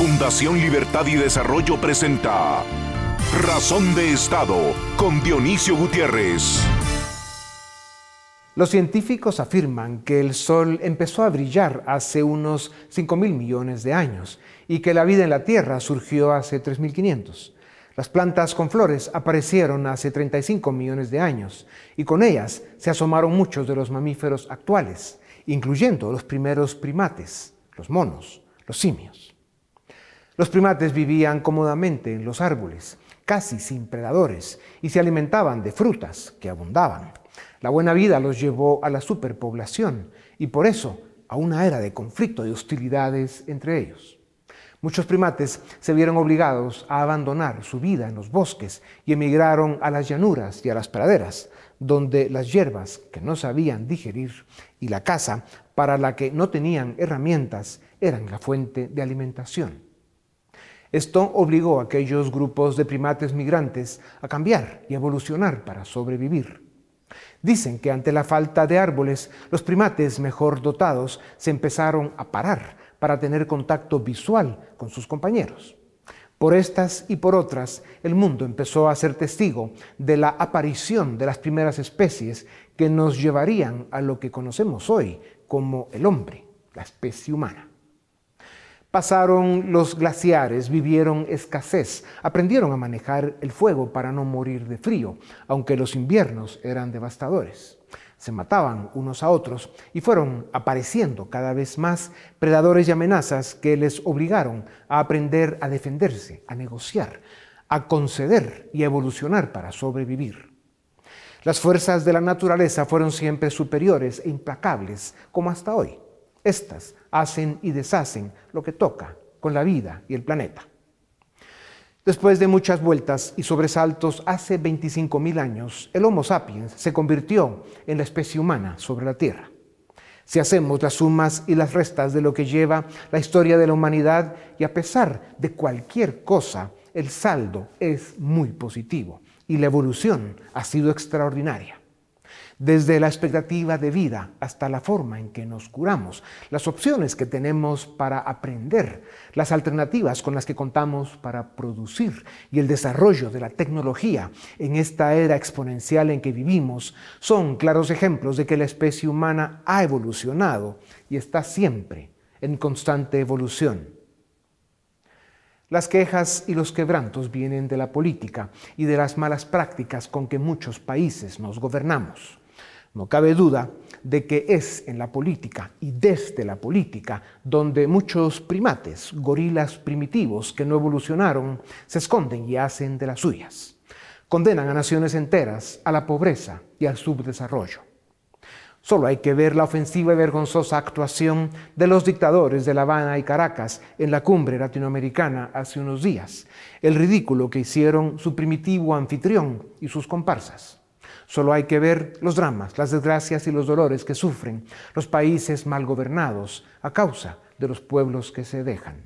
Fundación Libertad y Desarrollo presenta Razón de Estado con Dionisio Gutiérrez. Los científicos afirman que el Sol empezó a brillar hace unos 5 mil millones de años y que la vida en la Tierra surgió hace 3.500. Las plantas con flores aparecieron hace 35 millones de años y con ellas se asomaron muchos de los mamíferos actuales, incluyendo los primeros primates, los monos, los simios. Los primates vivían cómodamente en los árboles, casi sin predadores, y se alimentaban de frutas que abundaban. La buena vida los llevó a la superpoblación y por eso a una era de conflicto y hostilidades entre ellos. Muchos primates se vieron obligados a abandonar su vida en los bosques y emigraron a las llanuras y a las praderas, donde las hierbas que no sabían digerir y la caza para la que no tenían herramientas eran la fuente de alimentación. Esto obligó a aquellos grupos de primates migrantes a cambiar y evolucionar para sobrevivir. Dicen que ante la falta de árboles, los primates mejor dotados se empezaron a parar para tener contacto visual con sus compañeros. Por estas y por otras, el mundo empezó a ser testigo de la aparición de las primeras especies que nos llevarían a lo que conocemos hoy como el hombre, la especie humana. Pasaron los glaciares, vivieron escasez, aprendieron a manejar el fuego para no morir de frío, aunque los inviernos eran devastadores. Se mataban unos a otros y fueron apareciendo cada vez más predadores y amenazas que les obligaron a aprender a defenderse, a negociar, a conceder y a evolucionar para sobrevivir. Las fuerzas de la naturaleza fueron siempre superiores e implacables, como hasta hoy. Estas hacen y deshacen lo que toca con la vida y el planeta. Después de muchas vueltas y sobresaltos, hace 25.000 años, el Homo sapiens se convirtió en la especie humana sobre la Tierra. Si hacemos las sumas y las restas de lo que lleva la historia de la humanidad, y a pesar de cualquier cosa, el saldo es muy positivo y la evolución ha sido extraordinaria desde la expectativa de vida hasta la forma en que nos curamos, las opciones que tenemos para aprender, las alternativas con las que contamos para producir y el desarrollo de la tecnología en esta era exponencial en que vivimos son claros ejemplos de que la especie humana ha evolucionado y está siempre en constante evolución. Las quejas y los quebrantos vienen de la política y de las malas prácticas con que muchos países nos gobernamos. No cabe duda de que es en la política y desde la política donde muchos primates, gorilas primitivos que no evolucionaron, se esconden y hacen de las suyas. Condenan a naciones enteras a la pobreza y al subdesarrollo. Solo hay que ver la ofensiva y vergonzosa actuación de los dictadores de La Habana y Caracas en la cumbre latinoamericana hace unos días, el ridículo que hicieron su primitivo anfitrión y sus comparsas. Solo hay que ver los dramas, las desgracias y los dolores que sufren los países mal gobernados a causa de los pueblos que se dejan.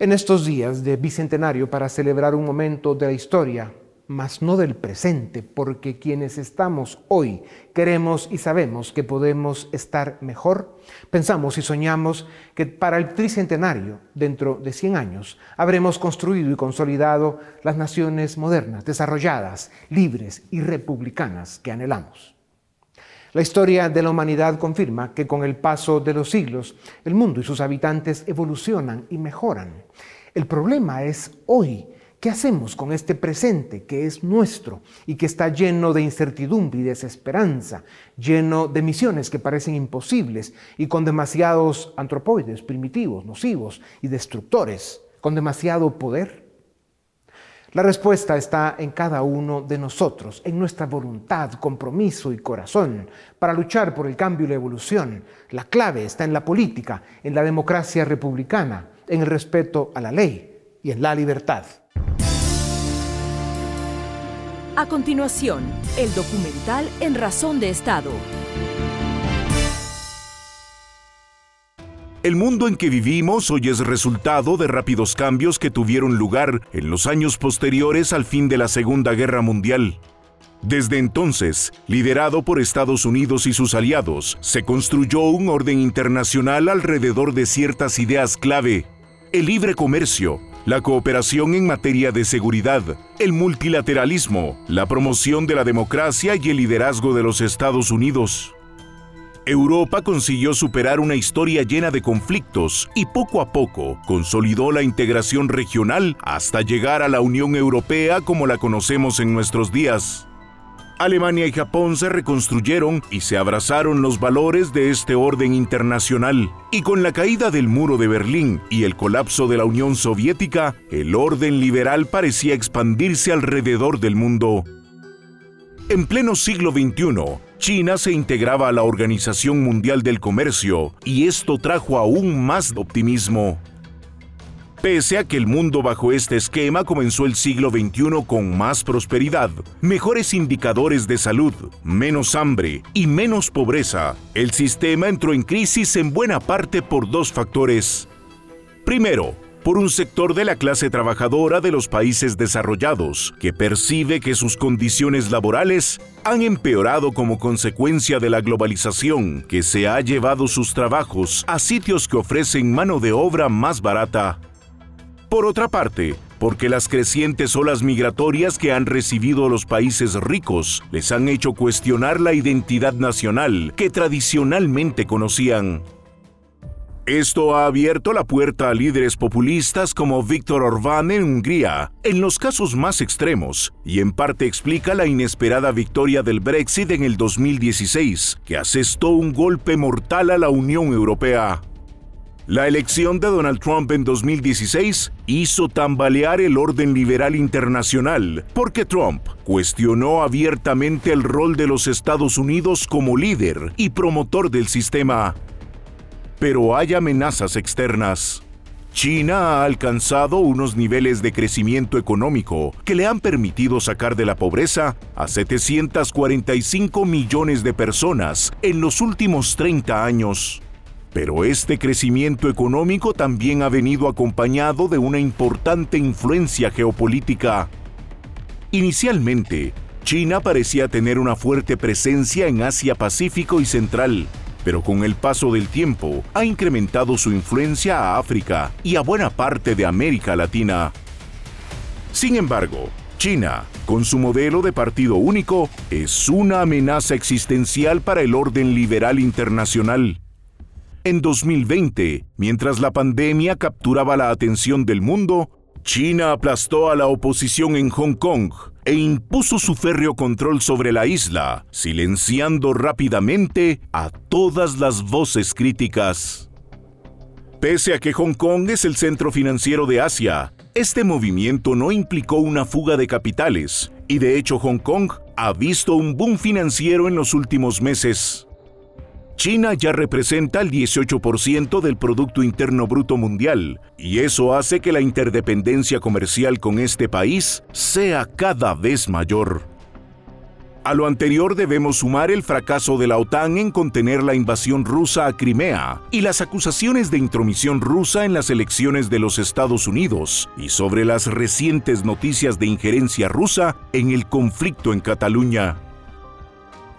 En estos días de bicentenario para celebrar un momento de la historia mas no del presente, porque quienes estamos hoy queremos y sabemos que podemos estar mejor, pensamos y soñamos que para el tricentenario, dentro de 100 años, habremos construido y consolidado las naciones modernas, desarrolladas, libres y republicanas que anhelamos. La historia de la humanidad confirma que con el paso de los siglos, el mundo y sus habitantes evolucionan y mejoran. El problema es hoy ¿Qué hacemos con este presente que es nuestro y que está lleno de incertidumbre y desesperanza, lleno de misiones que parecen imposibles y con demasiados antropoides primitivos, nocivos y destructores, con demasiado poder? La respuesta está en cada uno de nosotros, en nuestra voluntad, compromiso y corazón para luchar por el cambio y la evolución. La clave está en la política, en la democracia republicana, en el respeto a la ley y en la libertad. A continuación, el documental En Razón de Estado. El mundo en que vivimos hoy es resultado de rápidos cambios que tuvieron lugar en los años posteriores al fin de la Segunda Guerra Mundial. Desde entonces, liderado por Estados Unidos y sus aliados, se construyó un orden internacional alrededor de ciertas ideas clave el libre comercio, la cooperación en materia de seguridad, el multilateralismo, la promoción de la democracia y el liderazgo de los Estados Unidos. Europa consiguió superar una historia llena de conflictos y poco a poco consolidó la integración regional hasta llegar a la Unión Europea como la conocemos en nuestros días. Alemania y Japón se reconstruyeron y se abrazaron los valores de este orden internacional. Y con la caída del muro de Berlín y el colapso de la Unión Soviética, el orden liberal parecía expandirse alrededor del mundo. En pleno siglo XXI, China se integraba a la Organización Mundial del Comercio y esto trajo aún más optimismo. Pese a que el mundo bajo este esquema comenzó el siglo XXI con más prosperidad, mejores indicadores de salud, menos hambre y menos pobreza, el sistema entró en crisis en buena parte por dos factores. Primero, por un sector de la clase trabajadora de los países desarrollados, que percibe que sus condiciones laborales han empeorado como consecuencia de la globalización, que se ha llevado sus trabajos a sitios que ofrecen mano de obra más barata. Por otra parte, porque las crecientes olas migratorias que han recibido los países ricos les han hecho cuestionar la identidad nacional que tradicionalmente conocían. Esto ha abierto la puerta a líderes populistas como Víctor Orbán en Hungría, en los casos más extremos, y en parte explica la inesperada victoria del Brexit en el 2016, que asestó un golpe mortal a la Unión Europea. La elección de Donald Trump en 2016 hizo tambalear el orden liberal internacional, porque Trump cuestionó abiertamente el rol de los Estados Unidos como líder y promotor del sistema pero hay amenazas externas. China ha alcanzado unos niveles de crecimiento económico que le han permitido sacar de la pobreza a 745 millones de personas en los últimos 30 años. Pero este crecimiento económico también ha venido acompañado de una importante influencia geopolítica. Inicialmente, China parecía tener una fuerte presencia en Asia-Pacífico y Central, pero con el paso del tiempo ha incrementado su influencia a África y a buena parte de América Latina. Sin embargo, China, con su modelo de partido único, es una amenaza existencial para el orden liberal internacional. En 2020, mientras la pandemia capturaba la atención del mundo, China aplastó a la oposición en Hong Kong e impuso su férreo control sobre la isla, silenciando rápidamente a todas las voces críticas. Pese a que Hong Kong es el centro financiero de Asia, este movimiento no implicó una fuga de capitales, y de hecho Hong Kong ha visto un boom financiero en los últimos meses. China ya representa el 18% del Producto Interno Bruto Mundial, y eso hace que la interdependencia comercial con este país sea cada vez mayor. A lo anterior debemos sumar el fracaso de la OTAN en contener la invasión rusa a Crimea y las acusaciones de intromisión rusa en las elecciones de los Estados Unidos y sobre las recientes noticias de injerencia rusa en el conflicto en Cataluña.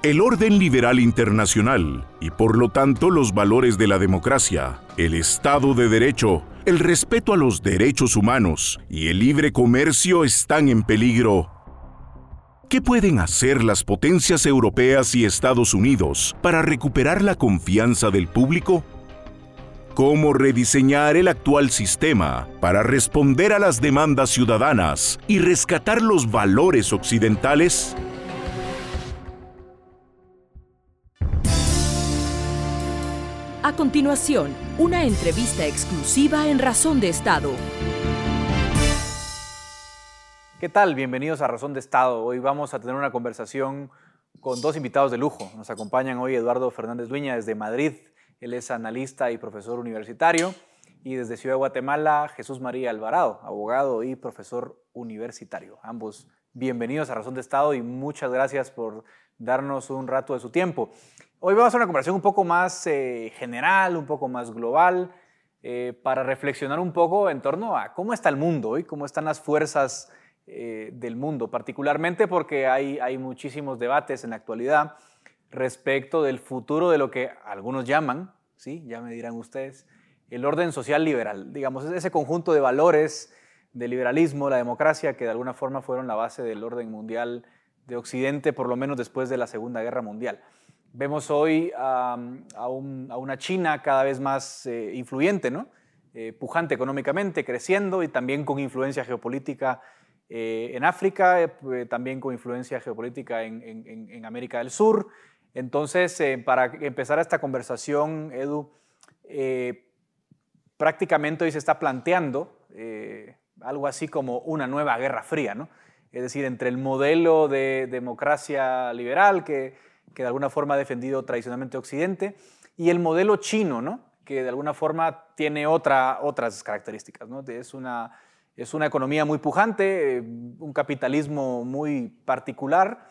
El orden liberal internacional y por lo tanto los valores de la democracia, el Estado de Derecho, el respeto a los derechos humanos y el libre comercio están en peligro. ¿Qué pueden hacer las potencias europeas y Estados Unidos para recuperar la confianza del público? ¿Cómo rediseñar el actual sistema para responder a las demandas ciudadanas y rescatar los valores occidentales? Continuación, una entrevista exclusiva en Razón de Estado. ¿Qué tal? Bienvenidos a Razón de Estado. Hoy vamos a tener una conversación con dos invitados de lujo. Nos acompañan hoy Eduardo Fernández Dueña desde Madrid. Él es analista y profesor universitario. Y desde Ciudad de Guatemala, Jesús María Alvarado, abogado y profesor universitario. Ambos bienvenidos a Razón de Estado y muchas gracias por darnos un rato de su tiempo. Hoy vamos a hacer una conversación un poco más eh, general, un poco más global, eh, para reflexionar un poco en torno a cómo está el mundo hoy, cómo están las fuerzas eh, del mundo, particularmente porque hay, hay muchísimos debates en la actualidad respecto del futuro de lo que algunos llaman, ¿sí? ya me dirán ustedes, el orden social liberal, digamos, ese conjunto de valores del liberalismo, la democracia, que de alguna forma fueron la base del orden mundial de Occidente, por lo menos después de la Segunda Guerra Mundial. Vemos hoy a, una China cada vez más eh, influyente, ¿no? Eh, pujante económicamente, creciendo y también con influencia geopolítica eh, en África, también con influencia geopolítica en, América del Sur. Entonces, para empezar esta conversación, Edu, prácticamente hoy se está planteando algo así como una nueva guerra fría, ¿no? Es decir, entre el modelo de democracia liberal que, que de alguna forma ha defendido tradicionalmente Occidente y el modelo chino, ¿no? Que de alguna forma tiene otra, otras características, ¿no? Es una, es una economía muy pujante, un capitalismo muy particular,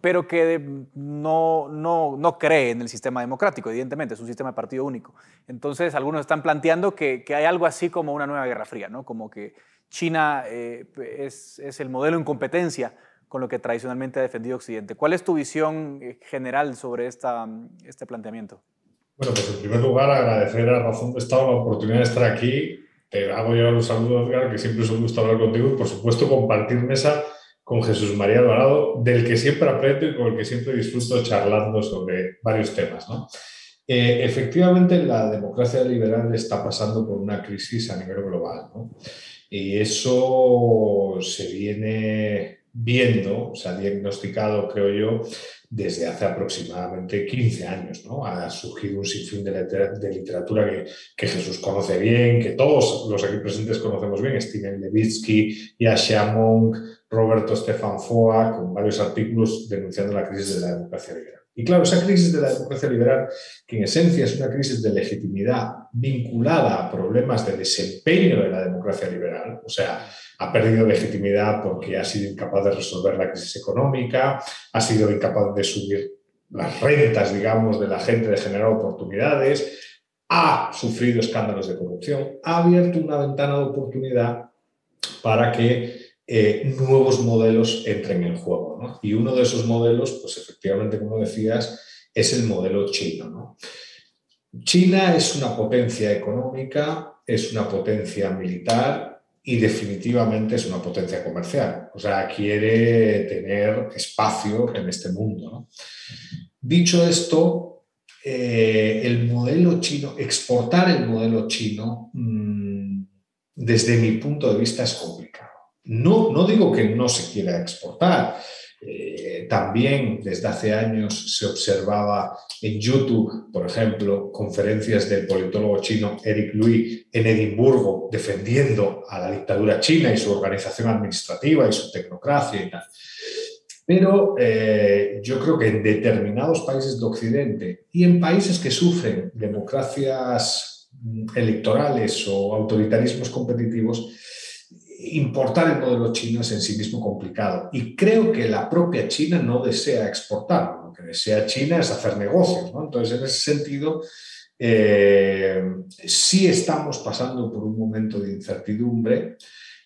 pero que no, no, no, cree en el sistema democrático, evidentemente, es un sistema de partido único. Entonces, algunos están planteando que, que hay algo así como una nueva guerra fría, ¿no? Como que China eh, es, es, el modelo en competencia con lo que tradicionalmente ha defendido Occidente. ¿Cuál es tu visión eh, general sobre esta, este planteamiento? Bueno, pues en primer lugar agradecer a Razón de Estado la oportunidad de estar aquí. Te hago yo los saludos, Edgar, que siempre es un gusto hablar contigo y por supuesto compartir mesa con Jesús María Alvarado, del que siempre aprendo y con el que siempre disfruto charlando sobre varios temas. ¿no? Eh, efectivamente, la democracia liberal está pasando por una crisis a nivel global. ¿no? Y eso se viene viendo, se ha diagnosticado, creo yo, desde hace aproximadamente 15 años. ¿no? Ha surgido un sinfín de, literatura que, Jesús conoce bien, que todos los aquí presentes conocemos bien, Steven Levitsky, Yasha Monk, Roberto Stefan Foa, con varios artículos denunciando la crisis de la democracia liberal. Y claro, esa crisis de la democracia liberal, que en esencia es una crisis de legitimidad vinculada a problemas de desempeño de la democracia liberal, o sea, ha perdido legitimidad porque ha sido incapaz de resolver la crisis económica, ha sido incapaz de subir las rentas, digamos, de la gente, de generar oportunidades, ha sufrido escándalos de corrupción, ha abierto una ventana de oportunidad para que eh, nuevos modelos entren en juego. Y uno de esos modelos, pues efectivamente, como decías, es el modelo chino. China es una potencia económica, es una potencia militar y definitivamente es una potencia comercial. O sea, quiere tener espacio en este mundo. Dicho esto, eh, el modelo chino, exportar el modelo chino, mm, desde mi punto de vista, es complicado. No, no digo que no se quiera exportar. Eh, también desde hace años se observaba en YouTube, por ejemplo, conferencias del politólogo chino Eric Louis en Edimburgo defendiendo a la dictadura china y su organización administrativa y su tecnocracia y tal. Pero eh, yo creo que en determinados países de Occidente y en países que sufren democracias mm, electorales o autoritarismos competitivos, importar el modelo chino es en sí mismo complicado. Y creo que la propia China no desea exportar. Lo que desea China es hacer negocios. Entonces, en ese sentido, eh, sí estamos pasando por un momento de incertidumbre.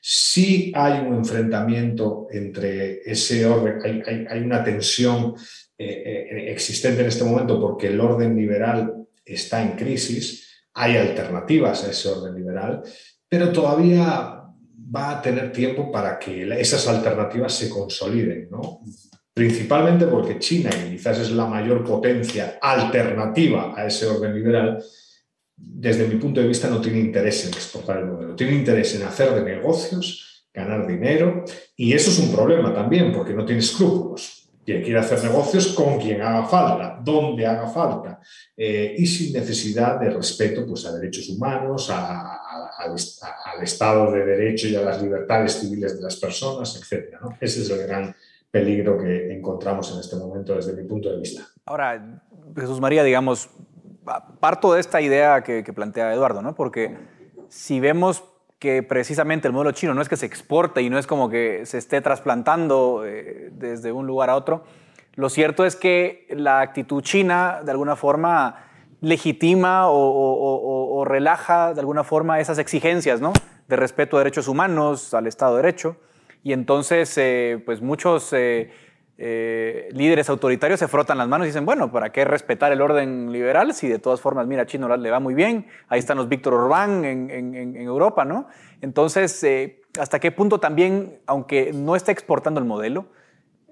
Sí hay un enfrentamiento entre ese orden, hay, una tensión eh, eh, existente en este momento porque el orden liberal está en crisis, hay alternativas a ese orden liberal, pero todavía va a tener tiempo para que esas alternativas se consoliden, ¿no? principalmente porque China, que quizás es la mayor potencia alternativa a ese orden liberal, desde mi punto de vista no tiene interés en exportar el modelo, tiene interés en hacer de negocios, ganar dinero, y eso es un problema también, porque no tiene escrúpulos. Quien quiere hacer negocios con quien haga falta, donde haga falta, eh, y sin necesidad de respeto pues, a derechos humanos, al, Estado de Derecho y a las libertades civiles de las personas, etc. Ese es el gran peligro que encontramos en este momento desde mi punto de vista. Ahora, Jesús María, digamos, parto de esta idea que, plantea Eduardo, ¿no? porque si vemos que precisamente el modelo chino no es que se exporte y no es como que se esté trasplantando eh, desde un lugar a otro, lo cierto es que la actitud china, de alguna forma, legitima o, relaja de alguna forma esas exigencias ¿no? de respeto a derechos humanos, al Estado de Derecho. Y entonces, eh, pues muchos eh, eh, líderes autoritarios se frotan las manos y dicen, bueno, ¿para qué respetar el orden liberal si de todas formas, mira, a China le va muy bien, ahí están los Víctor Orbán en, Europa, ¿no? Entonces, eh, ¿hasta qué punto también, aunque no está exportando el modelo,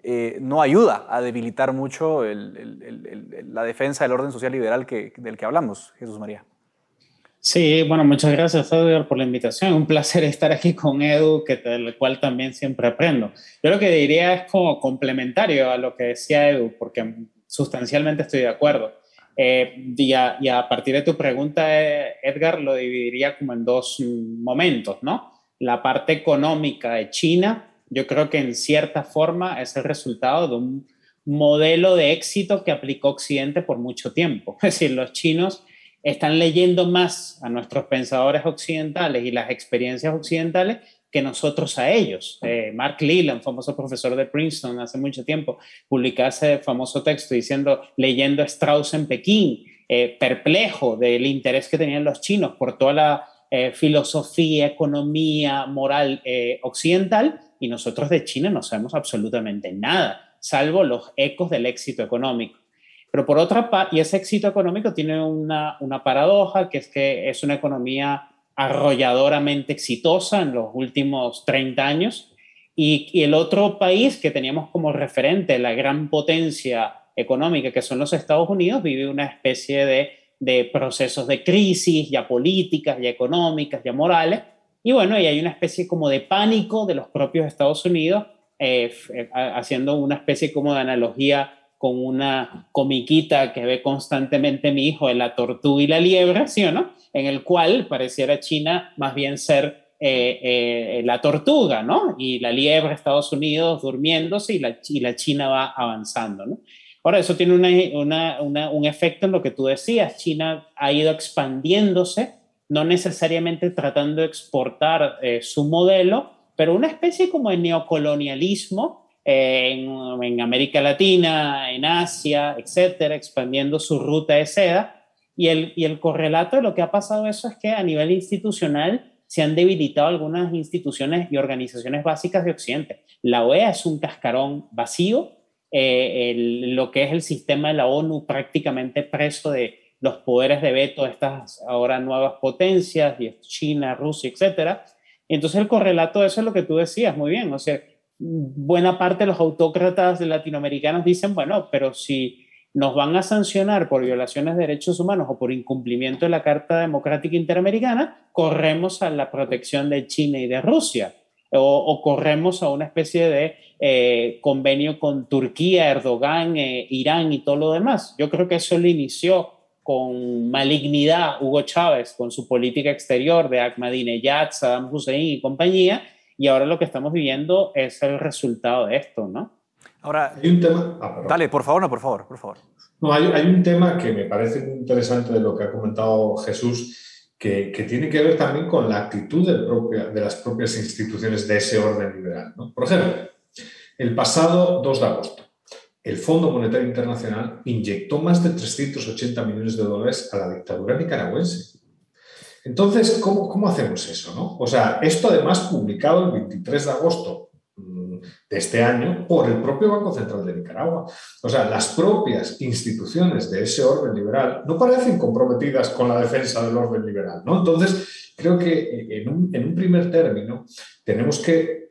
eh, no ayuda a debilitar mucho la defensa del orden social liberal del que hablamos, Jesús María? Sí, bueno, muchas gracias, Edgar, por la invitación. Un placer estar aquí con Edu, que del cual también siempre aprendo. Yo lo que diría es como complementario a lo que decía Edu, porque sustancialmente estoy de acuerdo. Eh, y, a, y, a, partir de tu pregunta, eh, Edgar, lo dividiría como en dos momentos, ¿no? La parte económica de China, yo creo que en cierta forma es el resultado de un modelo de éxito que aplicó Occidente por mucho tiempo. Es decir, los chinos están leyendo más a nuestros pensadores occidentales y las experiencias occidentales que nosotros a ellos. Eh, Mark Leland, famoso profesor de Princeton hace mucho tiempo, publicó ese famoso texto diciendo, leyendo a Strauss en Pekín, eh, perplejo del interés que tenían los chinos por toda la eh, filosofía, economía, moral occidental, y nosotros de China no sabemos absolutamente nada, salvo los ecos del éxito económico. Pero por otra parte, y ese éxito económico tiene una, una paradoja, que es que es una economía arrolladoramente exitosa en los últimos 30 años. Y, y, el otro país que teníamos como referente, la gran potencia económica que son los Estados Unidos, vive una especie de, de procesos de crisis, ya políticas, ya económicas, ya morales. Y bueno, y hay una especie como de pánico de los propios Estados Unidos, eh, eh, haciendo una especie como de analogía con una comiquita que ve constantemente mi hijo de la tortuga y la liebre, ¿sí o no? En el cual pareciera China más bien ser eh, eh, la tortuga, ¿no? Y la liebre Estados Unidos durmiéndose y la, y la China va avanzando, ¿no? Ahora, eso tiene una, una, un efecto en lo que tú decías. China ha ido expandiéndose, no necesariamente tratando de exportar eh, su modelo, pero una especie como de neocolonialismo en, América Latina, en Asia, etcétera, expandiendo su ruta de seda. Y el, y el correlato de lo que ha pasado eso es que a nivel institucional se han debilitado algunas instituciones y organizaciones básicas de Occidente. La OEA es un cascarón vacío, eh, lo que es el sistema de la ONU prácticamente preso de los poderes de veto de estas ahora nuevas potencias, China, Rusia, etcétera. Entonces el correlato de eso es lo que tú decías, muy bien, o sea, buena parte de los autócratas latinoamericanos dicen, bueno, pero si nos van a sancionar por violaciones de derechos humanos o por incumplimiento de la Carta Democrática Interamericana, corremos a la protección de China y de Rusia. O, corremos a una especie de eh, convenio con Turquía, Erdogan, eh, Irán y todo lo demás. Yo creo que eso lo inició con malignidad Hugo Chávez, con su política exterior de Ahmadinejad, Saddam Hussein y compañía, y ahora lo que estamos viviendo es el resultado de esto, ¿no? Ahora, hay un tema... Ah, dale, por favor, no, por favor, por favor. No, hay, hay, un tema que me parece muy interesante de lo que ha comentado Jesús, que, que tiene que ver también con la actitud propia, de las propias instituciones de ese orden liberal. ¿no? Por ejemplo, el pasado 2 de agosto, el Fondo Monetario Internacional inyectó más de 380 millones de dólares a la dictadura nicaragüense. Entonces, ¿cómo, ¿cómo, hacemos eso? No? O sea, esto además publicado el 23 de agosto mm, de este año por el propio Banco Central de Nicaragua. O sea, las propias instituciones de ese orden liberal no parecen comprometidas con la defensa del orden liberal. ¿no? Entonces, creo que en un, en un primer término tenemos que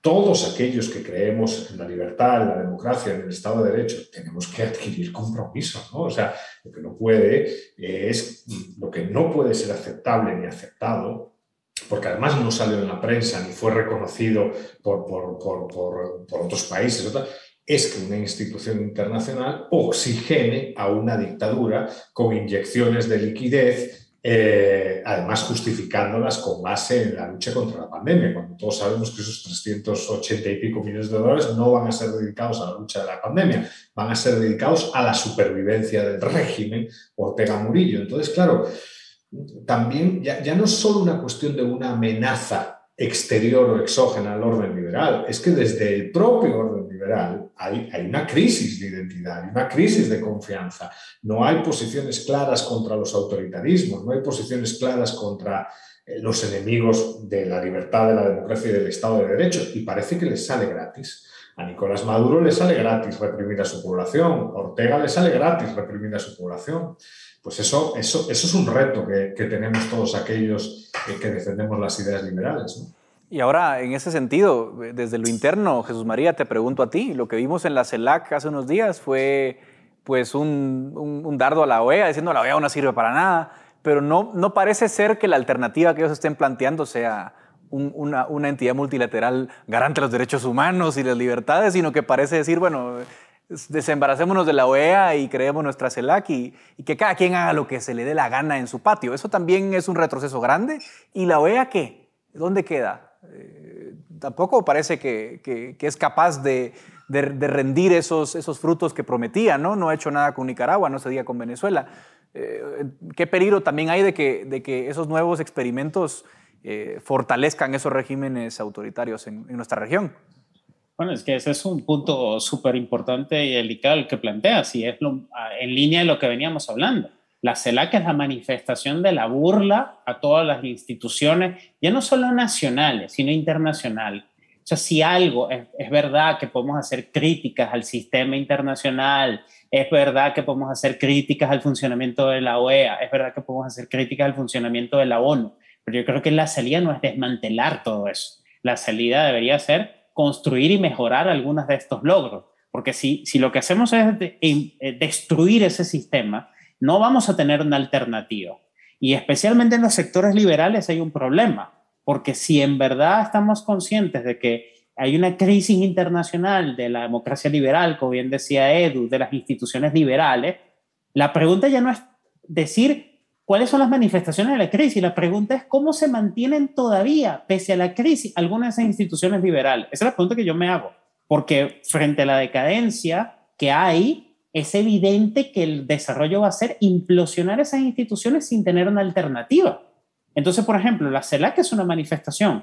todos aquellos que creemos en la libertad, en la democracia, en el Estado de Derecho, tenemos que adquirir compromisos, ¿no? O sea, lo que no puede es, lo que no puede ser aceptable ni aceptado, porque además no salió en la prensa ni fue reconocido por, por, por, por otros países, es que una institución internacional oxigene a una dictadura con inyecciones de liquidez eh, además justificándolas con base en la lucha contra la pandemia, cuando todos sabemos que esos 380 y pico millones de dólares no van a ser dedicados a la lucha de la pandemia, van a ser dedicados a la supervivencia del régimen Ortega Murillo. Entonces, claro, también ya, ya no es solo una cuestión de una amenaza exterior o exógena al orden liberal, es que desde el propio orden liberal hay, una crisis de identidad, una crisis de confianza. No hay posiciones claras contra los autoritarismos, no hay posiciones claras contra eh, los enemigos de la libertad, de la democracia y del Estado de Derecho, y parece que les sale gratis A Nicolás Maduro le sale gratis reprimir a su población, a Ortega le sale gratis reprimir a su población. Pues eso, eso, eso es un reto que, que tenemos todos aquellos que defendemos las ideas liberales. Y ahora, en ese sentido, desde lo interno, Jesús María, te pregunto a ti, lo que vimos en la CELAC hace unos días fue pues un, un, dardo a la OEA, diciendo la OEA no sirve para nada, pero no, no parece ser que la alternativa que ellos estén planteando sea una, una, entidad multilateral garante de los derechos humanos y las libertades, sino que parece decir, bueno, desembaracémonos de la OEA y creemos nuestra CELAC y, y, que cada quien haga lo que se le dé la gana en su patio. Eso también es un retroceso grande. ¿Y la OEA qué? ¿Dónde queda? Eh, tampoco parece que, es capaz de, rendir esos, frutos que prometía, ¿no? No ha hecho nada con Nicaragua, no se diga con Venezuela. Eh, ¿Qué peligro también hay de que, de que esos nuevos experimentos eh, fortalezcan esos regímenes autoritarios en, nuestra región? Bueno, es que ese es un punto súper importante y delicado el que planteas y es en línea de lo que veníamos hablando. La CELAC es la manifestación de la burla a todas las instituciones, ya no solo nacionales, sino internacionales. O sea, si algo es, es verdad que podemos hacer críticas al sistema internacional, es verdad que podemos hacer críticas al funcionamiento de la OEA, es verdad que podemos hacer críticas al funcionamiento de la ONU, pero yo creo que la salida no es desmantelar todo eso. La salida debería ser construir y mejorar algunos de estos logros, porque si, si lo que hacemos es eh, destruir ese sistema, no vamos a tener una alternativa. Y especialmente en los sectores liberales hay un problema, porque si en verdad estamos conscientes de que hay una crisis internacional de la democracia liberal, como bien decía Edu, de las instituciones liberales, la pregunta ya no es decir cuáles son las manifestaciones de la crisis, la pregunta es cómo se mantienen todavía, pese a la crisis, algunas de esas instituciones liberales. Esa es la pregunta que yo me hago, porque frente a la decadencia que hay, es evidente que el desarrollo va a ser implosionar esas instituciones sin tener una alternativa. Entonces, por ejemplo, la CELAC es una manifestación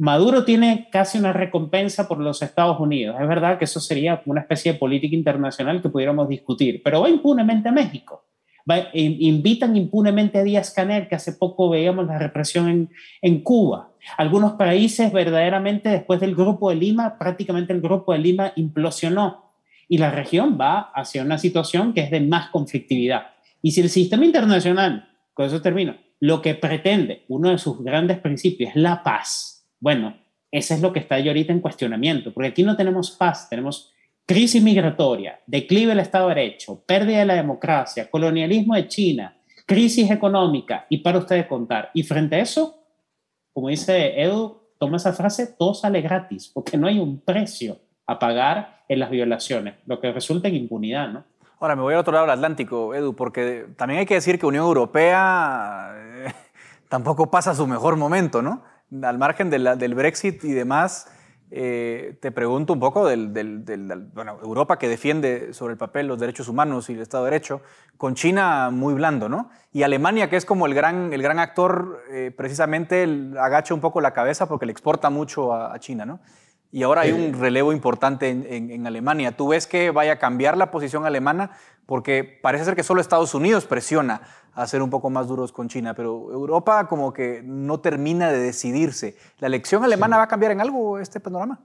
Maduro tiene casi una recompensa por los Estados Unidos. Es verdad que eso sería una especie de política internacional que pudiéramos discutir, pero va impunemente a México. Invitan impunemente a Díaz Canel, que hace poco veíamos la represión en, en Cuba. Algunos países verdaderamente después del Grupo de Lima, prácticamente el Grupo de Lima implosionó y la región va hacia una situación que es de más conflictividad. Y si el sistema internacional, con eso termino, lo que pretende, uno de sus grandes principios es la paz, bueno, eso es lo que está ahí ahorita en cuestionamiento, porque aquí no tenemos paz, tenemos crisis migratoria, declive del Estado de Derecho, pérdida de la democracia, colonialismo de China, crisis económica, y para ustedes contar. Y frente a eso, como dice Edu, toma esa frase, todo sale gratis, porque no hay un precio a pagar en las violaciones, lo que resulta en impunidad, ¿no? Ahora me voy al otro lado del Atlántico, Edu, porque también hay que decir que Unión Europea eh, tampoco pasa su mejor momento, ¿no? al margen del Brexit y demás, eh, te pregunto un poco del, Europa que defiende sobre el papel los derechos humanos y el Estado de Derecho, con China muy blando, ¿no? Y Alemania, que es como el gran, el gran actor, eh, precisamente agacha un poco la cabeza porque le exporta mucho a, China, ¿no? Y ahora hay un relevo importante en, en, Alemania. ¿Tú ves que vaya a cambiar la posición alemana? Porque parece ser que solo Estados Unidos presiona a ser un poco más duros con China, pero Europa como que no termina de decidirse. ¿La elección alemana va a cambiar en algo este panorama?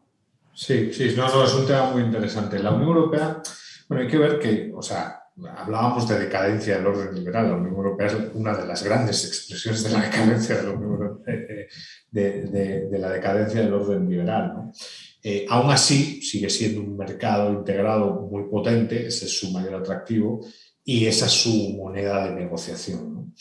Sí, sí, no, no, es un tema muy interesante. La Unión Europea, bueno, hay que ver que, o sea, hablábamos de decadencia del orden liberal. La Unión Europea es una de las grandes expresiones de la decadencia de la, eh, eh, de, la decadencia del orden liberal. Eh, aún así, sigue siendo un mercado integrado muy potente, ese es su mayor atractivo, y esa es su moneda de negociación.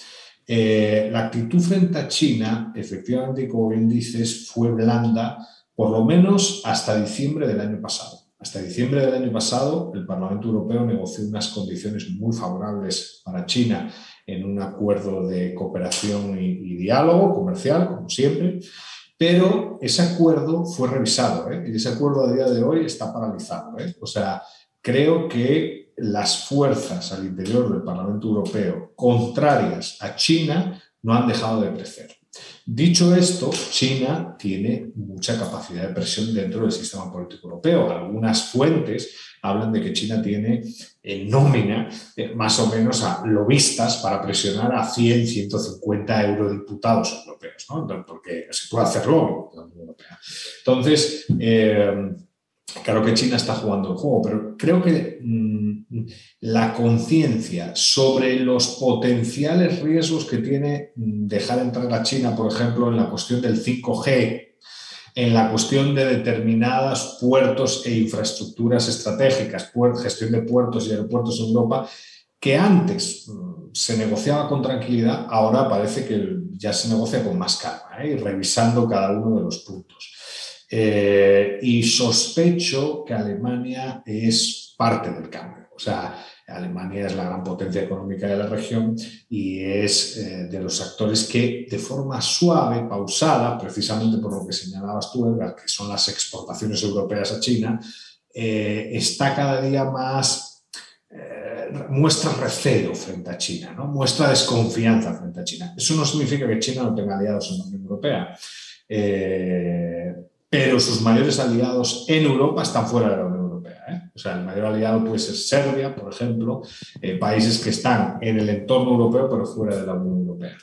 Eh, la actitud frente a China, efectivamente, como bien dices, fue blanda, por lo menos hasta diciembre del año pasado. Hasta diciembre del año pasado, el Parlamento Europeo negoció unas condiciones muy favorables para China en un acuerdo de cooperación y, diálogo comercial, como siempre, pero ese acuerdo fue revisado ¿eh? y ese acuerdo a día de hoy está paralizado. ¿eh? O sea, creo que las fuerzas al interior del Parlamento Europeo contrarias a China no han dejado de crecer. Dicho esto, China tiene mucha capacidad de presión dentro del sistema político europeo. Algunas fuentes hablan de que China tiene en nómina eh, más o menos a lobistas para presionar a 100, 150 eurodiputados europeos, porque se puede hacer lobby en la Unión Europea. Entonces, eh, Claro que China está jugando el juego, pero creo que mm, la conciencia sobre los potenciales riesgos que tiene mm, dejar entrar a China, por ejemplo, en la cuestión del 5G, en la cuestión de determinados puertos e infraestructuras estratégicas, gestión de puertos y aeropuertos en Europa, que antes mm, se negociaba con tranquilidad, ahora parece que ya se negocia con más calma ¿eh? y revisando cada uno de los puntos. Eh, y sospecho que Alemania es parte del cambio. O sea, Alemania es la gran potencia económica de la región y es eh, de los actores que de forma suave, pausada, precisamente por lo que señalabas tú, Edgar, que son las exportaciones europeas a China, eh, está cada día más, muestra recelo frente a China, ¿no? muestra desconfianza frente a China. Eso no significa que China no tenga aliados en la Unión Europea pero sus mayores aliados en Europa están fuera de la Unión Europea. ¿eh? O sea, el mayor aliado puede ser Serbia, por ejemplo, eh, países que están en el entorno europeo, pero fuera de la Unión Europea.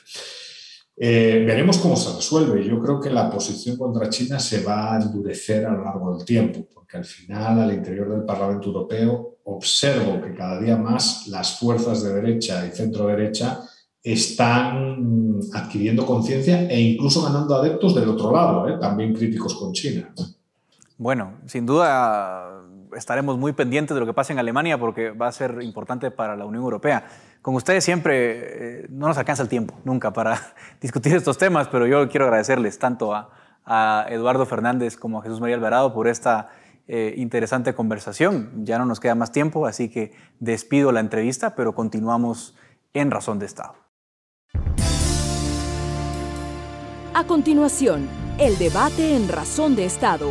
Eh, veremos cómo se resuelve. Yo creo que la posición contra China se va a endurecer a lo largo del tiempo, porque al final, al interior del Parlamento Europeo, observo que cada día más las fuerzas de derecha y centro derecha están adquiriendo conciencia e incluso ganando adeptos del otro lado, ¿eh? también críticos con China. Bueno, sin duda estaremos muy pendientes de lo que pasa en Alemania porque va a ser importante para la Unión Europea. Con ustedes siempre eh, no nos alcanza el tiempo, nunca, para discutir estos temas, pero yo quiero agradecerles tanto a, Eduardo Fernández como a Jesús María Alvarado por esta eh, interesante conversación. Ya no nos queda más tiempo, así que despido la entrevista, pero continuamos en Razón de Estado. A continuación, el debate en Razón de Estado.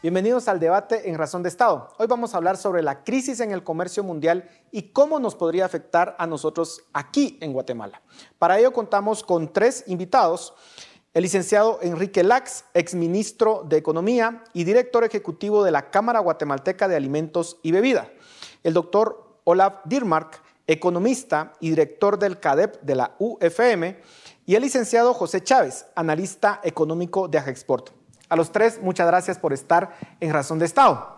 Bienvenidos al debate en Razón de Estado. Hoy vamos a hablar sobre la crisis en el comercio mundial y cómo nos podría afectar a nosotros aquí en Guatemala. Para ello contamos con tres invitados. El licenciado Enrique Lax, exministro de Economía y director ejecutivo de la Cámara Guatemalteca de Alimentos y Bebida. El doctor Olaf Dirmark, economista y director del CADEP de la UFM, y el licenciado José Chávez, analista económico de Agexport. A los tres, muchas gracias por estar en Razón de Estado.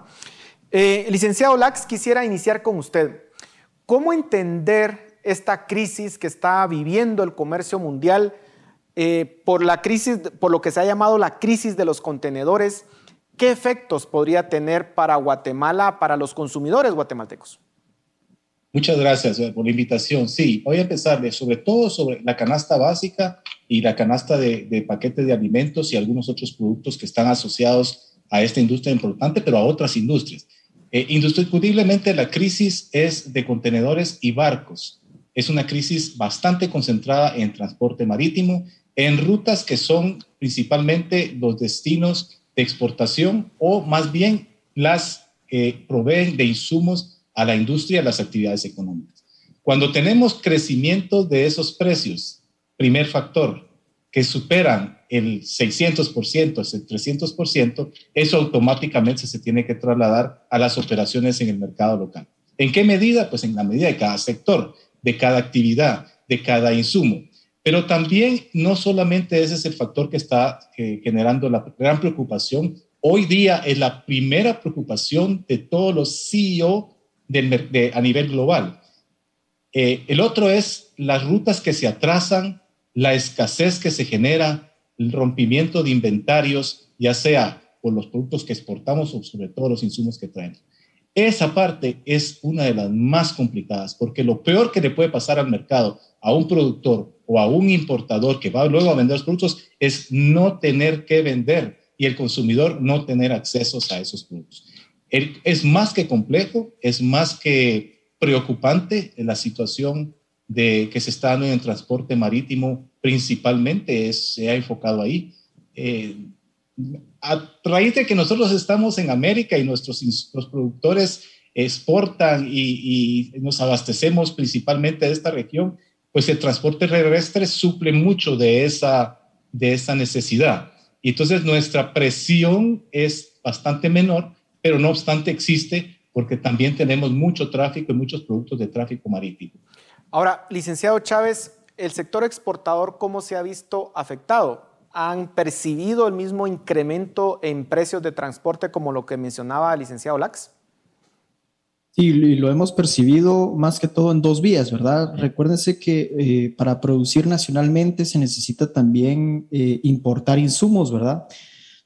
Eh, licenciado Lax, quisiera iniciar con usted. ¿Cómo entender esta crisis que está viviendo el comercio mundial eh, por la crisis, por lo que se ha llamado la crisis de los contenedores? ¿Qué efectos podría tener para Guatemala, para los consumidores guatemaltecos? Muchas gracias eh, por la invitación. Sí, voy a empezar de, sobre todo sobre la canasta básica y la canasta de, de paquetes de alimentos y algunos otros productos que están asociados a esta industria importante, pero a otras industrias. Eh, indiscutiblemente la crisis es de contenedores y barcos. Es una crisis bastante concentrada en transporte marítimo, en rutas que son principalmente los destinos de exportación o más bien las que proveen de insumos a la industria y las actividades económicas. Cuando tenemos crecimiento de esos precios, primer factor, que superan el 600%, el 300%, eso automáticamente se tiene que trasladar a las operaciones en el mercado local. ¿En qué medida? Pues en la medida de cada sector, de cada actividad, de cada insumo. Pero también no solamente ese es el factor que está eh, generando la gran preocupación. Hoy día es la primera preocupación de todos los CEO a nivel global. Eh, el otro es las rutas que se atrasan, la escasez que se genera, el rompimiento de inventarios, ya sea por los productos que exportamos o sobre todo los insumos que traemos. Esa parte es una de las más complicadas, porque lo peor que le puede pasar al mercado, a un productor o a un importador que va luego a vender los productos, es no tener que vender y el consumidor no tener accesos a esos productos es más que complejo, es más que preocupante la situación de que se está dando en el transporte marítimo, principalmente se ha enfocado ahí. Eh, a raíz de que nosotros estamos en América y nuestros los productores exportan y, y, nos abastecemos principalmente de esta región, pues el transporte terrestre suple mucho de esa, de esa necesidad. Y entonces nuestra presión es bastante menor pero no obstante existe porque también tenemos mucho tráfico y muchos productos de tráfico marítimo. Ahora, licenciado Chávez, el sector exportador, ¿cómo se ha visto afectado? han percibido el mismo incremento en precios de transporte como lo que mencionaba el licenciado Lax? Sí, y lo hemos percibido más que todo en dos vías, ¿verdad? Recuérdense que eh, para producir nacionalmente se necesita también eh, importar insumos, ¿verdad?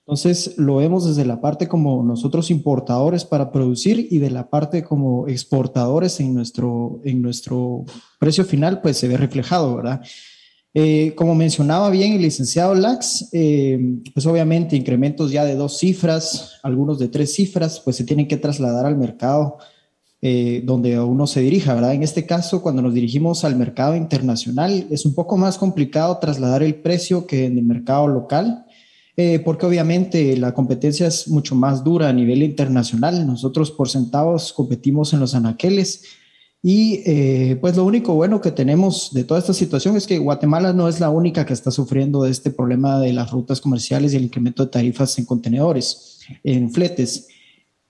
Entonces lo vemos desde la parte como nosotros importadores para producir y de la parte como exportadores en nuestro, en nuestro precio final, pues se ve reflejado, ¿verdad? Eh, como mencionaba bien el licenciado Lax, pues obviamente incrementos ya de dos cifras, algunos de tres cifras, pues se tienen que trasladar al mercado eh, donde uno se dirija, ¿verdad? En este caso, cuando nos dirigimos al mercado internacional, es un poco más complicado trasladar el precio que en el mercado local, eh, porque obviamente la competencia es mucho más dura a nivel internacional. Nosotros por centavos competimos en los anaqueles. Y eh, pues lo único bueno que tenemos de toda esta situación es que Guatemala no es la única que está sufriendo de este problema de las rutas comerciales y el incremento de tarifas en contenedores, en fletes.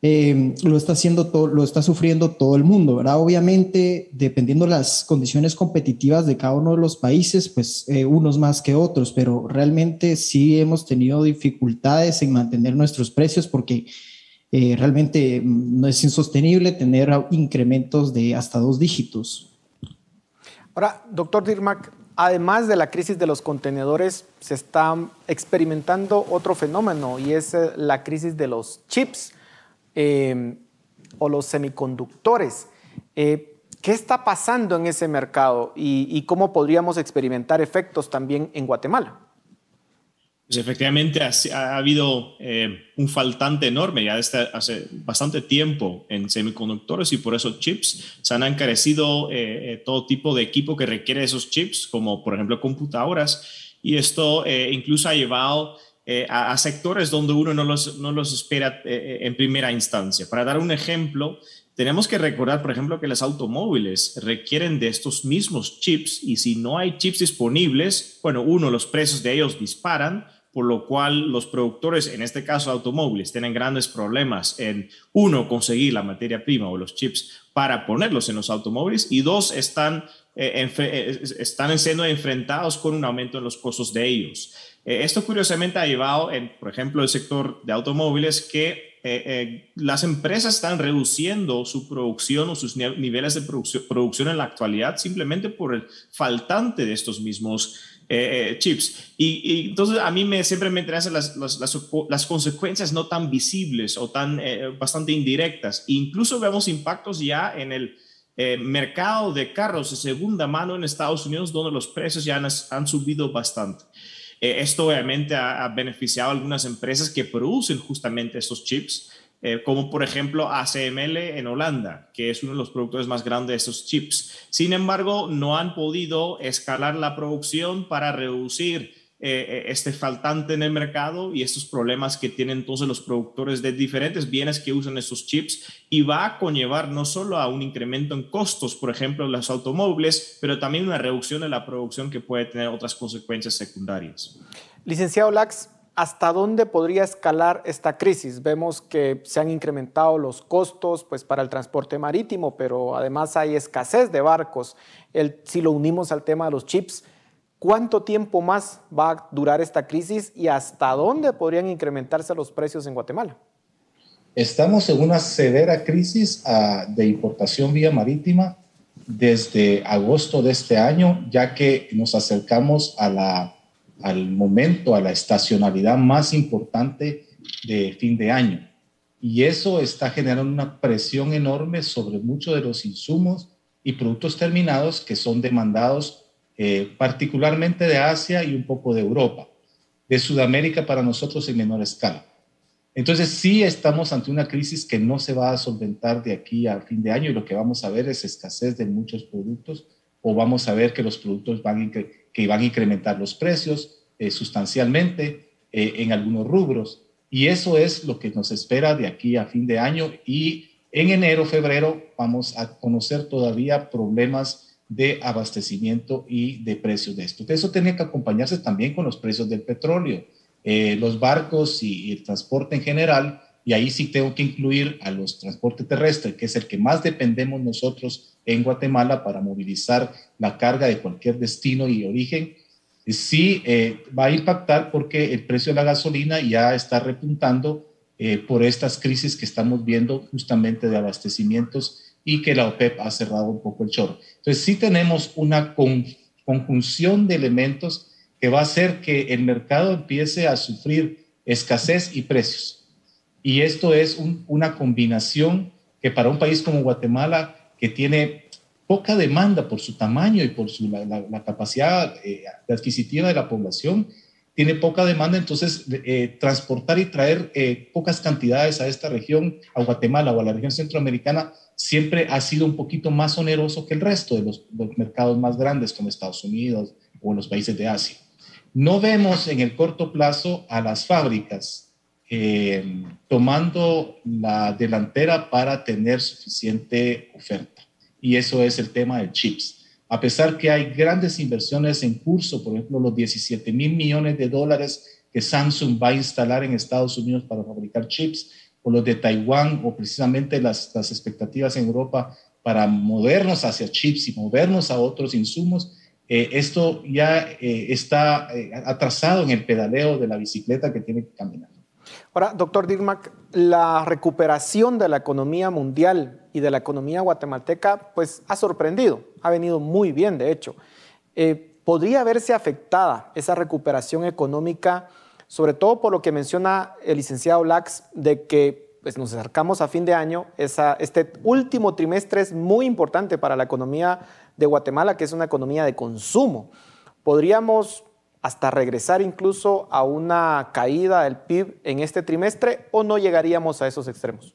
Eh, lo está haciendo todo, lo está sufriendo todo el mundo, ¿verdad? Obviamente, dependiendo de las condiciones competitivas de cada uno de los países, pues eh, unos más que otros, pero realmente sí hemos tenido dificultades en mantener nuestros precios porque eh, realmente mm, no es insostenible tener incrementos de hasta dos dígitos. Ahora, doctor Dirmac, además de la crisis de los contenedores, se está experimentando otro fenómeno y es la crisis de los chips. Em, o los semiconductores. Eh, ¿Qué está pasando en ese mercado y, cómo podríamos experimentar efectos también en Guatemala? Pues efectivamente ha, habido eh, un faltante enorme ya desde hace bastante tiempo en semiconductores y por eso chips se han encarecido eh, todo tipo de equipo que requiere esos chips, como por ejemplo computadoras, y esto incluso ha llevado eh, a, sectores donde uno no los, no los espera eh, eh, en primera instancia. Para dar un ejemplo, tenemos que recordar, por ejemplo, que los automóviles requieren de estos mismos chips y si no hay chips disponibles, bueno, uno, los precios de ellos disparan, por lo cual los productores, en este caso automóviles, tienen grandes problemas en, uno, conseguir la materia prima o los chips para ponerlos en los automóviles y dos, están, están siendo enfrentados con un aumento en los costos de ellos. Eh, esto curiosamente ha llevado, en, por ejemplo, el sector de automóviles, que eh, eh, las empresas están reduciendo su producción o sus niveles de producción, en la actualidad simplemente por el faltante de estos mismos chips. Y, entonces a mí me, siempre me interesan las, las, consecuencias no tan visibles o tan bastante indirectas. Incluso vemos impactos ya en el mercado de carros de segunda mano en Estados Unidos, donde los precios ya han subido bastante. Eh, esto obviamente ha, beneficiado a algunas empresas que producen justamente estos chips, eh, como por ejemplo ACML en Holanda, que es uno de los productores más grandes de estos chips. Sin embargo, no han podido escalar la producción para reducir eh, eh, este faltante en el mercado y estos problemas que tienen entonces los productores de diferentes bienes que usan estos chips y va a conllevar no solo a un incremento en costos, por ejemplo, los automóviles, pero también una reducción de la producción que puede tener otras consecuencias secundarias. Licenciado Lax, ¿hasta dónde podría escalar esta crisis? Vemos que se han incrementado los costos pues, para el transporte marítimo, pero además hay escasez de barcos. Si lo unimos al tema de los chips, ¿Cuánto tiempo más va a durar esta crisis y hasta dónde podrían incrementarse los precios en Guatemala? Estamos en una severa crisis ah, de importación vía marítima desde agosto de este año, ya que nos acercamos a la, al momento, a la estacionalidad más importante de fin de año. Y eso está generando una presión enorme sobre muchos de los insumos y productos terminados que son demandados eh, particularmente de Asia y un poco de Europa, de Sudamérica para nosotros en menor escala. Entonces sí estamos ante una crisis que no se va a solventar de aquí a fin de año y lo que vamos a ver es escasez de muchos productos o vamos a ver que los productos van, que van a incrementar los precios eh, sustancialmente eh, en algunos rubros. Y eso es lo que nos espera de aquí a fin de año y en enero, febrero vamos a conocer todavía problemas de abastecimiento y de precios de esto. Eso tiene que acompañarse también con los precios del petróleo, eh, los barcos y, el transporte en general, y ahí sí tengo que incluir a los transportes terrestres, que es el que más dependemos nosotros en Guatemala para movilizar la carga de cualquier destino y origen. sí eh, va a impactar porque el precio de la gasolina ya está repuntando eh, por estas crisis que estamos viendo justamente de abastecimientos y que la OPEP ha cerrado un poco el chorro. Entonces sí tenemos una conjunción de elementos que va a hacer que el mercado empiece a sufrir escasez y precios. Y esto es una combinación que para un país como Guatemala, que tiene poca demanda por su tamaño y por su, la, capacidad eh, adquisitiva de la población, tiene poca demanda, entonces eh, transportar y traer eh, pocas cantidades a esta región, a Guatemala o a la región centroamericana, siempre ha sido un poquito más oneroso que el resto de los, mercados más grandes como Estados Unidos o los países de Asia. No vemos en el corto plazo a las fábricas eh, tomando la delantera para tener suficiente oferta. Y eso es el tema de chips. A pesar que hay grandes inversiones en curso, por ejemplo, los 17 mil millones de dólares que Samsung va a instalar en Estados Unidos para fabricar chips, o los de Taiwán, o precisamente las, expectativas en Europa para movernos hacia chips y movernos a otros insumos, eh, esto ya eh, está eh, atrasado en el pedaleo de la bicicleta que tiene que caminar. Ahora, doctor Dirmac, la recuperación de la economía mundial y de la economía guatemalteca, pues ha sorprendido, ha venido muy bien, de hecho. ¿Podría verse afectada esa recuperación económica sobre todo por lo que menciona el licenciado Lax, de que pues, nos acercamos a fin de año, este último trimestre es muy importante para la economía de Guatemala, que es una economía de consumo. Podríamos hasta regresar incluso a una caída del PIB en este trimestre o no llegaríamos a esos extremos?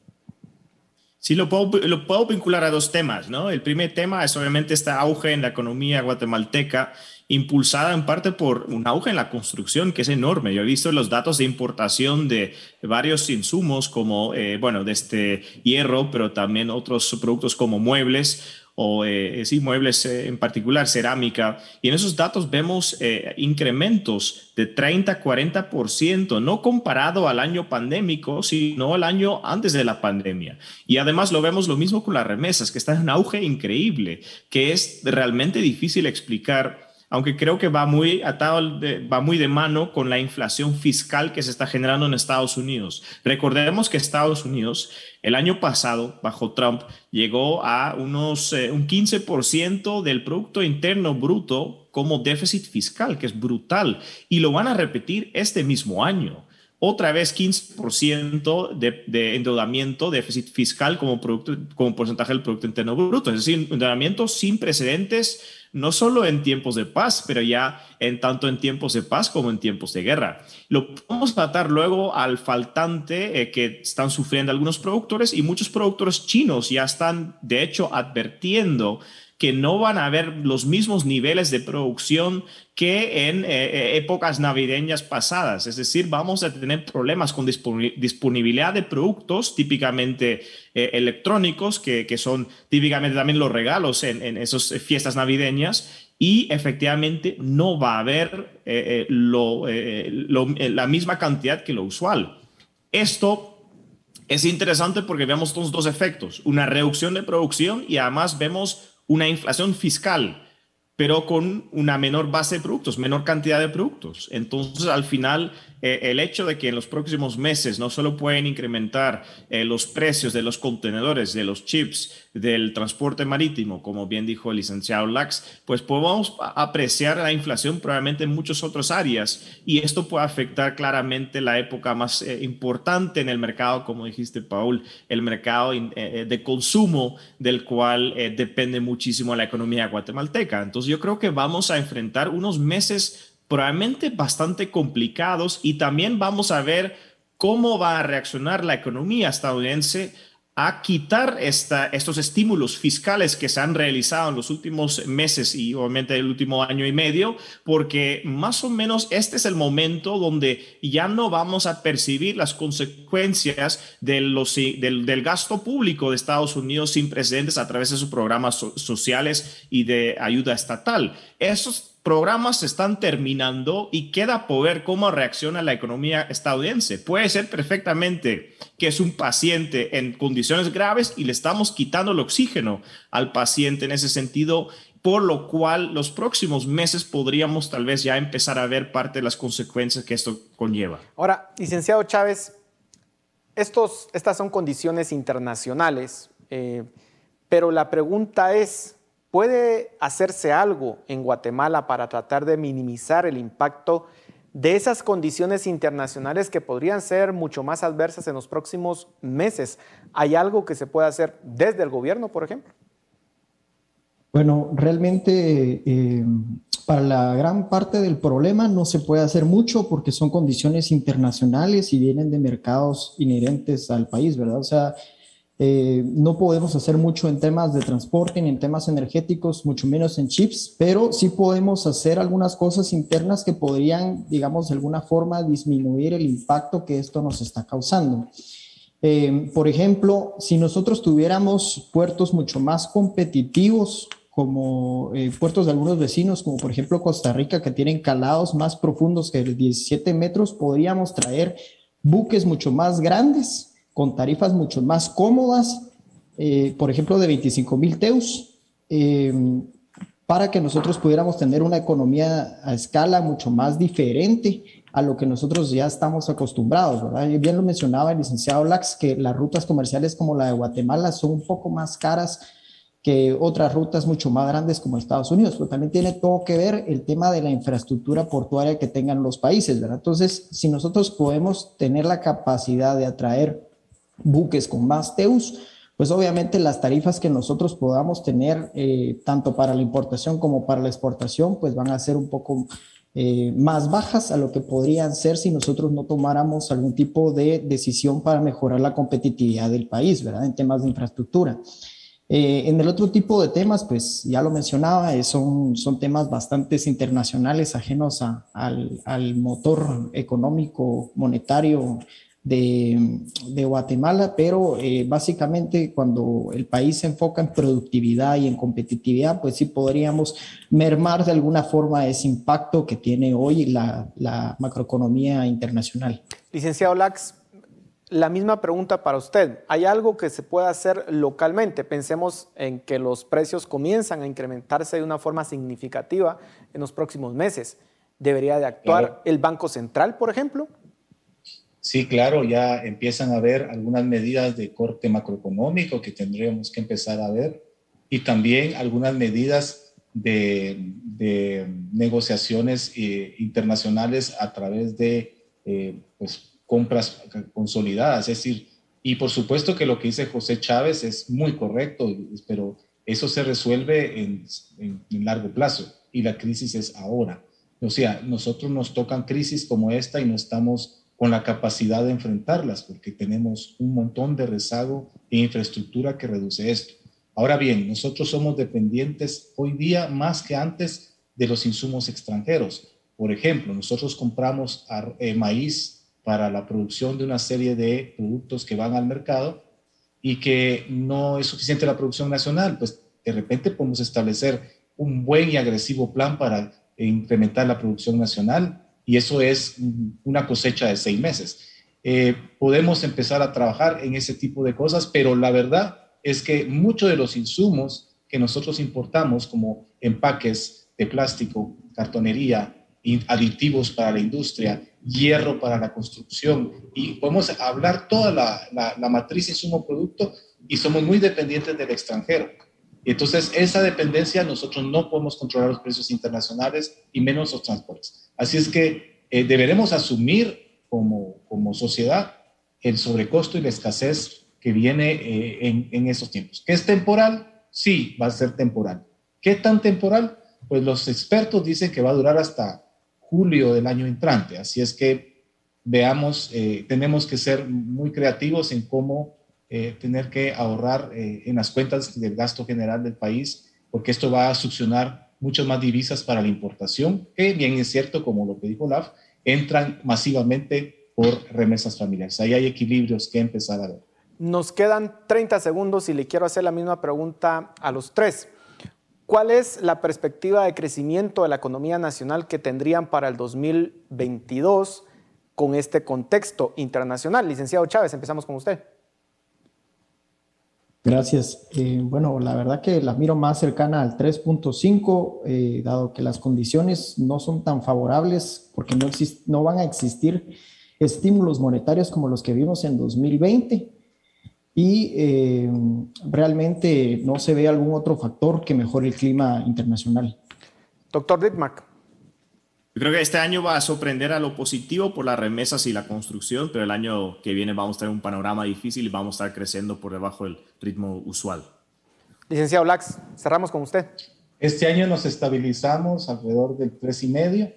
Sí, lo puedo, vincular a dos temas, ¿no? El primer tema es obviamente este auge en la economía guatemalteca impulsada en parte por un auge en la construcción que es enorme. Yo he visto los datos de importación de varios insumos como, eh, bueno, de este hierro, pero también otros productos como muebles o eh, sí, muebles eh, en particular, cerámica. Y en esos datos vemos incrementos de 30, 40%, no comparado al año pandémico, sino al año antes de la pandemia. Y además lo vemos lo mismo con las remesas, que están en un auge increíble, que es realmente difícil explicar aunque creo que va muy atado, va muy de mano con la inflación fiscal que se está generando en Estados Unidos. Recordemos que Estados Unidos el año pasado, bajo Trump, llegó a unos eh, un 15% del Producto Interno Bruto como déficit fiscal, que es brutal, y lo van a repetir este mismo año otra vez 15% de, de, endeudamiento, déficit fiscal como, producto, como porcentaje del Producto Interno Bruto. Es decir, endeudamiento sin precedentes no solo en tiempos de paz, pero ya en tanto en tiempos de paz como en tiempos de guerra. Lo podemos tratar luego al faltante eh, que están sufriendo algunos productores y muchos productores chinos ya están, de hecho, advirtiendo que no van a haber los mismos niveles de producción que en eh, eh, épocas navideñas pasadas. Es decir, vamos a tener problemas con disponibilidad de productos típicamente eh, electrónicos, que, que, son típicamente también los regalos en, en esas fiestas navideñas. Y efectivamente no va a haber lo, la misma cantidad que lo usual. Esto es interesante porque vemos dos efectos, una reducción de producción y además vemos una inflación fiscal, pero con una menor base de productos, menor cantidad de productos. Entonces, al final, eh, el hecho de que en los próximos meses no solo pueden incrementar eh, los precios de los contenedores, de los chips, del transporte marítimo, como bien dijo el licenciado Lax, pues podemos apreciar la inflación probablemente en muchas otras áreas y esto puede afectar claramente la época más eh, importante en el mercado, como dijiste, Paul, el mercado de consumo del cual depende muchísimo la economía guatemalteca. Entonces, yo creo que vamos a enfrentar unos meses probablemente bastante complicados y también vamos a ver cómo va a reaccionar la economía estadounidense a quitar esta, estos estímulos fiscales que se han realizado en los últimos meses y obviamente el último año y medio, porque más o menos este es el momento donde ya no vamos a percibir las consecuencias de los, del, del, gasto público de Estados Unidos sin precedentes a través de sus programas sociales y de ayuda estatal. Esos programas se están terminando y queda por ver cómo reacciona la economía estadounidense. Puede ser perfectamente que es un paciente en condiciones graves y le estamos quitando el oxígeno al paciente en ese sentido, por lo cual los próximos meses podríamos tal vez ya empezar a ver parte de las consecuencias que esto conlleva. Ahora, licenciado Chávez, estos, estas son condiciones internacionales, eh, pero la pregunta es, ¿Puede hacerse algo en Guatemala para tratar de minimizar el impacto de esas condiciones internacionales que podrían ser mucho más adversas en los próximos meses? ¿Hay algo que se pueda hacer desde el gobierno, por ejemplo? Bueno, realmente eh, para la gran parte del problema no se puede hacer mucho porque son condiciones internacionales y vienen de mercados inherentes al país, ¿verdad? O sea, eh, no podemos hacer mucho en temas de transporte ni en temas energéticos, mucho menos en chips, pero sí podemos hacer algunas cosas internas que podrían, digamos, de alguna forma disminuir el impacto que esto nos está causando. Eh, por ejemplo, si nosotros tuviéramos puertos mucho más competitivos, como eh, puertos de algunos vecinos, como por ejemplo Costa Rica, que tienen calados más profundos que 17 metros, podríamos traer buques mucho más grandes con tarifas mucho más cómodas, eh, por ejemplo, de 25 mil teus, eh, para que nosotros pudiéramos tener una economía a escala mucho más diferente a lo que nosotros ya estamos acostumbrados, ¿verdad? Bien lo mencionaba el licenciado Lax, que las rutas comerciales como la de Guatemala son un poco más caras que otras rutas mucho más grandes como Estados Unidos, pero también tiene todo que ver el tema de la infraestructura portuaria que tengan los países, ¿verdad? Entonces, si nosotros podemos tener la capacidad de atraer buques con más TEUs, pues obviamente las tarifas que nosotros podamos tener, eh, tanto para la importación como para la exportación, pues van a ser un poco eh, más bajas a lo que podrían ser si nosotros no tomáramos algún tipo de decisión para mejorar la competitividad del país, ¿verdad? En temas de infraestructura. Eh, en el otro tipo de temas, pues ya lo mencionaba, son, son temas bastante internacionales, ajenos al, al motor económico, monetario de, Guatemala, pero eh, básicamente cuando el país se enfoca en productividad y en competitividad, pues sí podríamos mermar de alguna forma ese impacto que tiene hoy la, la macroeconomía internacional. Licenciado Lax, la misma pregunta para usted. ¿Hay algo que se pueda hacer localmente? Pensemos en que los precios comienzan a incrementarse de una forma significativa en los próximos meses. ¿Debería de actuar el Banco Central, por ejemplo? Sí, claro, ya empiezan a haber algunas medidas de corte macroeconómico que tendríamos que empezar a ver y también algunas medidas de, negociaciones eh, internacionales a través de eh, pues, compras consolidadas. Es decir, y por supuesto que lo que dice José Chávez es muy correcto, pero eso se resuelve en, en largo plazo y la crisis es ahora. O sea, nosotros nos tocan crisis como esta y no estamos con la capacidad de enfrentarlas, porque tenemos un montón de rezago e infraestructura que reduce esto. Ahora bien, nosotros somos dependientes hoy día más que antes de los insumos extranjeros. Por ejemplo, nosotros compramos eh, maíz para la producción de una serie de productos que van al mercado y que no es suficiente la producción nacional, pues de repente podemos establecer un buen y agresivo plan para incrementar la producción nacional y eso es una cosecha de seis meses. Eh, podemos empezar a trabajar en ese tipo de cosas, pero la verdad es que muchos de los insumos que nosotros importamos, como empaques de plástico, cartonería, aditivos para la industria, hierro para la construcción, y podemos hablar toda la, la, la matriz insumo-producto y somos muy dependientes del extranjero. Entonces, esa dependencia nosotros no podemos controlar los precios internacionales y menos los transportes. Así es que eh, deberemos asumir como, como sociedad el sobrecosto y la escasez que viene eh, en, esos tiempos. ¿Que es temporal? Sí, va a ser temporal. ¿Qué tan temporal? Pues los expertos dicen que va a durar hasta julio del año entrante. Así es que veamos, eh, tenemos que ser muy creativos en cómo eh, tener que ahorrar eh, en las cuentas del gasto general del país, porque esto va a succionar muchas más divisas para la importación, que bien es cierto, como lo que dijo LAF, entran masivamente por remesas familiares. Ahí hay equilibrios que empezar a ver. Nos quedan 30 segundos y le quiero hacer la misma pregunta a los tres. ¿Cuál es la perspectiva de crecimiento de la economía nacional que tendrían para el 2022 con este contexto internacional? Licenciado Chávez, empezamos con usted. Gracias. Eh, bueno, la verdad que la miro más cercana al 3.5, eh, dado que las condiciones no son tan favorables porque no, no van a existir estímulos monetarios como los que vimos en 2020 y eh, realmente no se ve algún otro factor que mejore el clima internacional. Doctor Dittmark. Yo creo que este año va a sorprender a lo positivo por las remesas y la construcción, pero el año que viene vamos a tener un panorama difícil y vamos a estar creciendo por debajo del ritmo usual. Licenciado Lax, cerramos con usted. Este año nos estabilizamos alrededor del 3,5,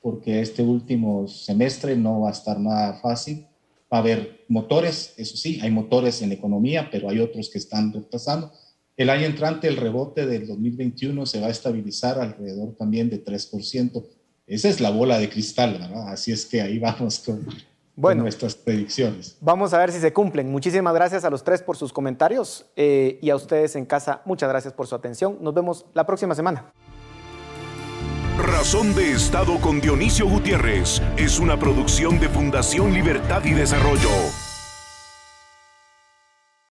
porque este último semestre no va a estar nada fácil. Va a haber motores, eso sí, hay motores en economía, pero hay otros que están retrasando. El año entrante, el rebote del 2021 se va a estabilizar alrededor también de 3%. Esa es la bola de cristal, ¿verdad? Así es que ahí vamos con, nuestras predicciones. Vamos a ver si se cumplen. Muchísimas gracias a los tres por sus comentarios eh, y a ustedes en casa, muchas gracias por su atención. Nos vemos la próxima semana. Razón de Estado con Dionisio Gutiérrez es una producción de Fundación Libertad y Desarrollo.